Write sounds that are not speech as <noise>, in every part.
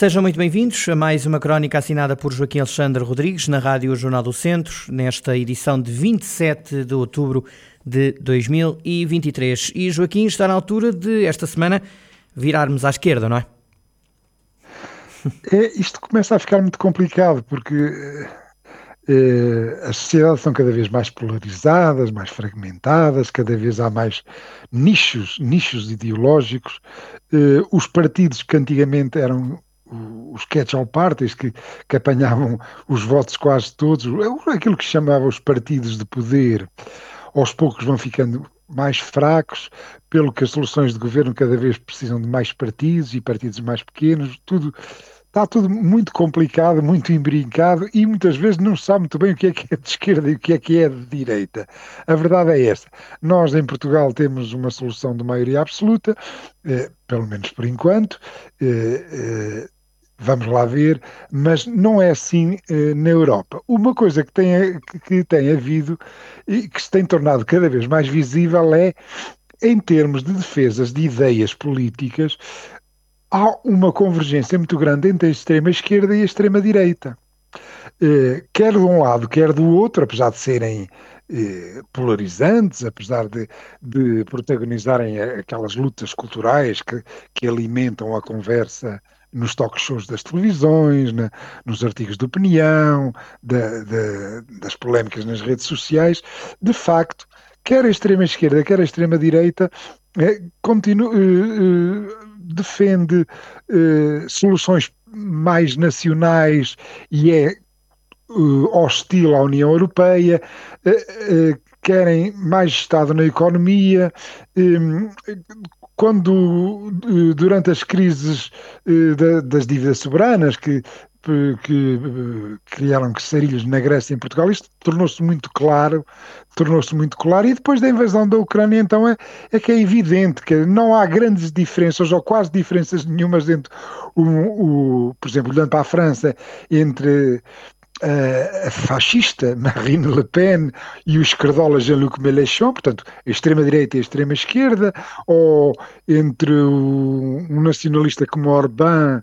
Sejam muito bem-vindos a mais uma crónica assinada por Joaquim Alexandre Rodrigues na Rádio Jornal do Centro, nesta edição de 27 de outubro de 2023. E Joaquim está na altura de, esta semana, virarmos à esquerda, não é? é isto começa a ficar muito complicado porque eh, as sociedades são cada vez mais polarizadas, mais fragmentadas, cada vez há mais nichos, nichos ideológicos. Eh, os partidos que antigamente eram os catch-all parties que, que apanhavam os votos quase todos, aquilo que chamava os partidos de poder, aos poucos vão ficando mais fracos, pelo que as soluções de governo cada vez precisam de mais partidos e partidos mais pequenos, tudo está tudo muito complicado, muito embrincado e muitas vezes não se sabe muito bem o que é que é de esquerda e o que é que é de direita. A verdade é esta. Nós em Portugal temos uma solução de maioria absoluta, eh, pelo menos por enquanto. Eh, eh, Vamos lá ver, mas não é assim eh, na Europa. Uma coisa que tem, que tem havido e que se tem tornado cada vez mais visível é, em termos de defesas de ideias políticas, há uma convergência muito grande entre a extrema-esquerda e a extrema-direita. Eh, quer de um lado, quer do outro, apesar de serem eh, polarizantes, apesar de, de protagonizarem aquelas lutas culturais que, que alimentam a conversa nos talk shows das televisões, na, nos artigos de opinião, da, da, das polémicas nas redes sociais, de facto, quer a extrema-esquerda, quer a extrema-direita, eh, continua, eh, eh, defende eh, soluções mais nacionais e é hostil à União Europeia, querem mais Estado na economia, quando durante as crises eh, das dívidas soberanas que, que eh, criaram sarilhos na Grécia e em Portugal, isto tornou-se muito claro, tornou-se muito claro, e depois da invasão da Ucrânia, então é, é que é evidente que não há grandes diferenças, ou quase diferenças nenhumas entre, o, o por exemplo, olhando para a França, entre a fascista <laughs> Marine Le Pen e o esquerdola Jean-Luc Mélenchon, portanto, a extrema-direita e a extrema-esquerda, ou entre um nacionalista como Orbán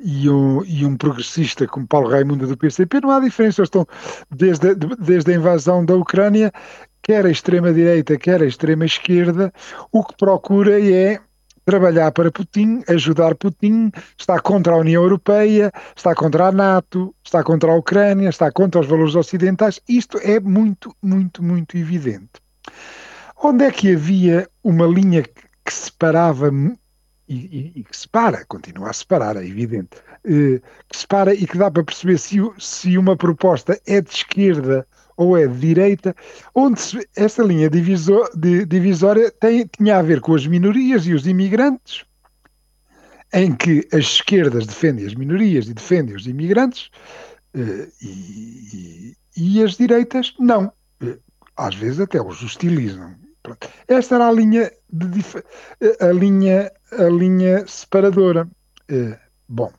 e um, e um progressista como Paulo Raimundo do PCP, não há diferença. Eles estão, desde, desde a invasão da Ucrânia, quer a extrema-direita, quer a extrema-esquerda, o que procura é trabalhar para Putin, ajudar Putin, está contra a União Europeia, está contra a NATO, está contra a Ucrânia, está contra os valores ocidentais. Isto é muito, muito, muito evidente. Onde é que havia uma linha que separava e, e, e, que separa, continua a separar, é evidente, eh, que separa e que dá para perceber se, se uma proposta é de esquerda ou é de direita, onde se, essa linha divisor, de, divisória tem, tinha a ver com as minorias e os imigrantes, em que as esquerdas defendem as minorias e defendem os imigrantes, eh, e, e, e, as direitas não. Eh, às vezes até os hostilizam. Pronto. Esta era a linha, de, a linha, a linha separadora. Eh, bom,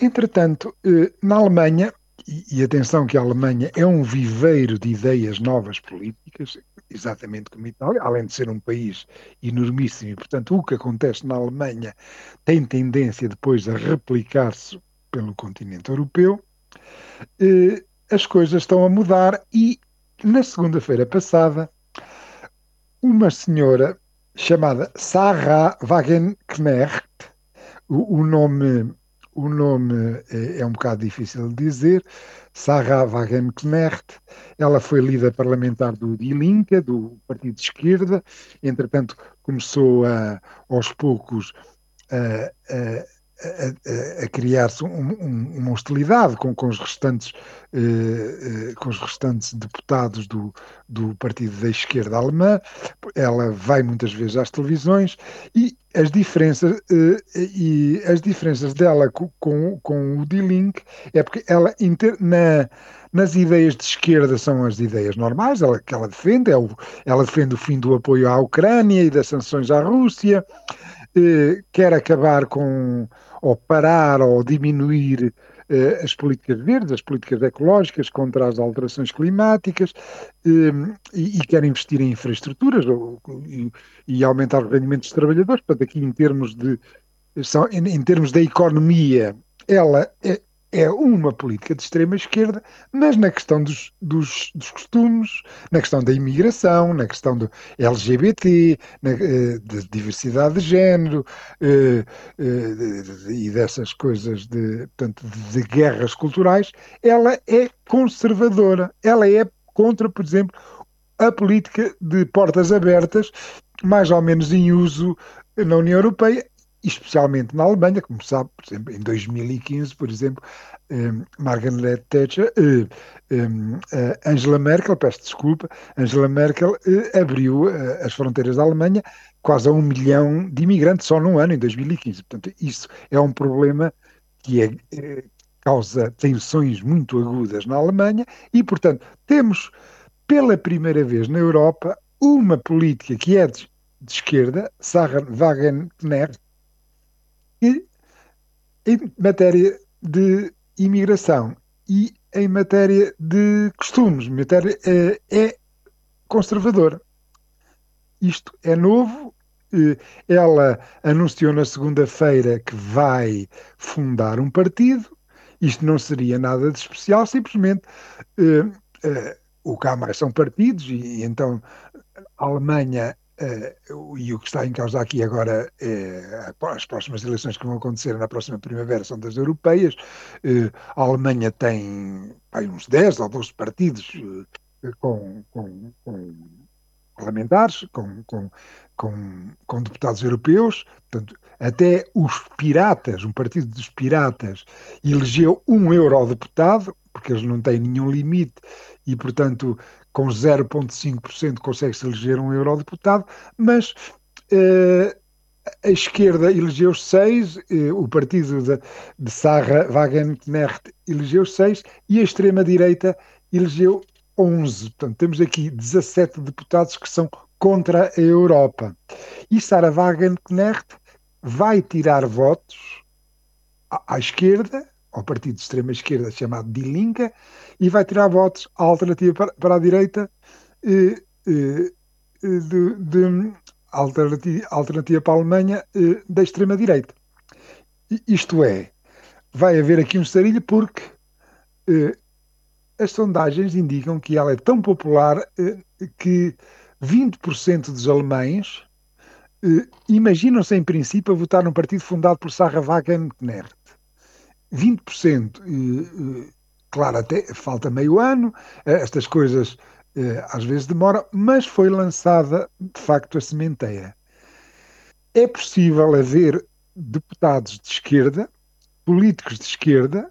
entretanto, na Alemanha, e, atenção que a Alemanha é um viveiro de ideias novas políticas, exatamente como a Itália, além de ser um país enormíssimo, e portanto o que acontece na Alemanha tem tendência depois a replicar-se pelo continente europeu, eh, as coisas estão a mudar e na segunda-feira passada uma senhora chamada Sarah Wagenknecht, o, o nome o nome é, é, um bocado difícil de dizer, Sarah Wagenknecht, ela foi líder parlamentar do Die Linke, do Partido de Esquerda, entretanto começou a, aos poucos a, a, a, a criar-se um, um, uma hostilidade com, com os restantes eh, eh, com os restantes deputados do, do partido da esquerda alemã. Ela vai muitas vezes às televisões e as diferenças eh, e as diferenças dela com, com, com o Die Link é porque ela inter, na nas ideias de esquerda são as ideias normais, ela, que ela defende, é o, ela defende o fim do apoio à Ucrânia e das sanções à Rússia, quer acabar com, ou parar, ou diminuir eh, as políticas verdes, as políticas ecológicas contra as alterações climáticas eh, e, e, quer investir em infraestruturas ou, e, e, aumentar os rendimentos dos trabalhadores. Portanto, aqui em termos de, são, em, em termos da economia, ela é, é uma política de extrema esquerda, mas na questão dos, dos, dos costumes, na questão da imigração, na questão do LGBT, na, eh, de diversidade de género eh, eh, e dessas coisas de, portanto, de guerras culturais, ela é conservadora. Ela é contra, por exemplo, a política de portas abertas, mais ou menos em uso na União Europeia especialmente na Alemanha, como sabe, por exemplo, em 2015, por exemplo, eh, Margaret Thatcher, eh, eh, Angela Merkel, peço desculpa, Angela Merkel abriu as fronteiras da Alemanha quase a um milhão de imigrantes só num ano, em 2015. Portanto, isso é um problema que é, causa tensões muito agudas na Alemanha e, portanto, temos pela primeira vez na Europa uma política que é de, de esquerda, Sarah Wagenknecht, em matéria de imigração e em matéria de costumes, matéria, é, é conservadora. Isto é novo. Eh, ela anunciou na segunda-feira que vai fundar um partido. Isto não seria nada de especial, simplesmente uh, uh, o mais são partidos, e, e então a Alemanha Uh, e o que está em causa aqui agora é as próximas eleições que vão acontecer na próxima primavera são das europeias. Uh, a Alemanha tem uns 10 ou 12 partidos uh, com, com, com, parlamentares, com, com, com, com deputados europeus. Portanto, até os piratas, um partido dos piratas, elegeu um eurodeputado, porque eles não têm nenhum limite e, portanto, com 0,5% consegue-se eleger um eurodeputado, mas uh, a esquerda elegeu seis, uh, o partido de, de Sarra Wagenknecht elegeu seis e a extrema-direita elegeu 11. Portanto, temos aqui 17 deputados que são contra a Europa. E Sarah Wagenknecht vai tirar votos à, à esquerda, ao partido de extrema-esquerda chamado Die Linke, e vai tirar votos à alternativa para, para a direita eh, de, de alternativa, alternativa, para a Alemanha da extrema-direita. Isto é, vai haver aqui um sarilho porque as sondagens indicam que ela é tão popular que 20% dos alemães imaginam-se em princípio a votar num partido fundado por Sarah Wagenknecht. 20%. Eh, claro, até falta meio ano, estas coisas às vezes demoram, mas foi lançada de facto a sementeira. É possível haver deputados de esquerda, políticos de esquerda,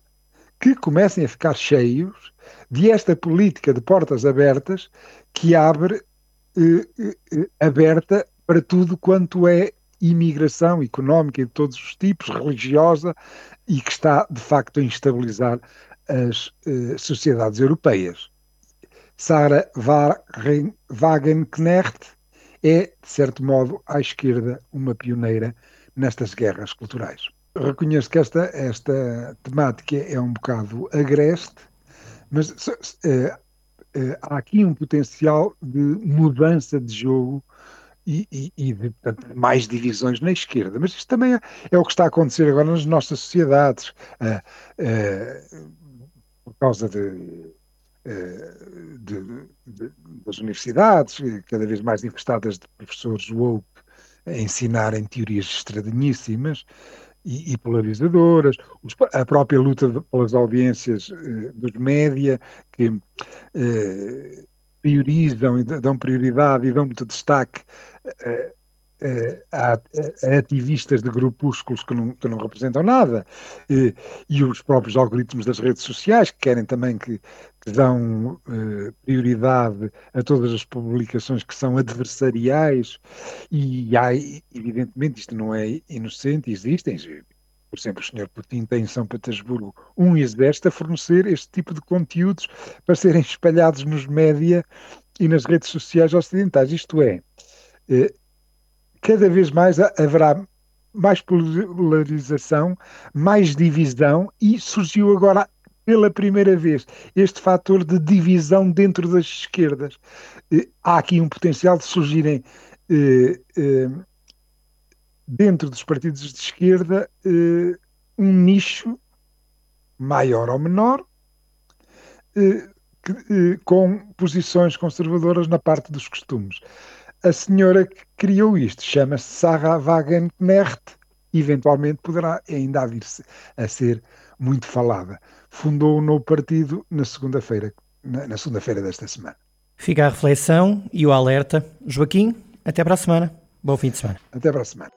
que comecem a ficar cheios de esta política de portas abertas que abre eh, eh, aberta para tudo quanto é imigração económica de todos os tipos, religiosa, e que está, de facto, a instabilizar as eh, sociedades europeias. Sarah Wagenknecht é, de certo modo, à esquerda, uma pioneira nestas guerras culturais. Reconheço que esta, esta temática é um bocado agreste, mas uh, uh, há aqui um potencial de mudança de jogo e, e, e de portanto, mais divisões na esquerda. Mas isto também é, é, o que está a acontecer agora nas nossas sociedades, uh, por causa de, de, de, das universidades, cada vez mais infestadas de professores woke a ensinarem teorias estradinhíssimas e, e polarizadoras, a própria luta pelas audiências eh, dos média, que eh, priorizam e dão prioridade e dão muito destaque eh, a, a, ativistas de grupúsculos que não, que não representam nada e, e, os próprios algoritmos das redes sociais que querem também que, que dão eh, prioridade a todas as publicações que são adversariais e há, evidentemente, isto não é inocente, existem, por exemplo, o Sr. Putin tem em São Petersburgo um exército a fornecer este tipo de conteúdos para serem espalhados nos média e nas redes sociais ocidentais. Isto é, eh, cada vez mais haverá mais polarização, mais divisão e surgiu agora pela primeira vez este fator de divisão dentro das esquerdas. Eh, há aqui um potencial de surgirem eh, eh, dentro dos partidos de esquerda um nicho maior ou menor com posições conservadoras na parte dos costumes a senhora que criou isto chama-se Sarah Wagenknecht, eventualmente poderá ainda vir a ser muito falada. Fundou um novo partido na segunda-feira, na, na segunda-feira desta semana. Fica a reflexão e o alerta. Joaquim, até para a semana. Bom fim de semana. Até para a semana.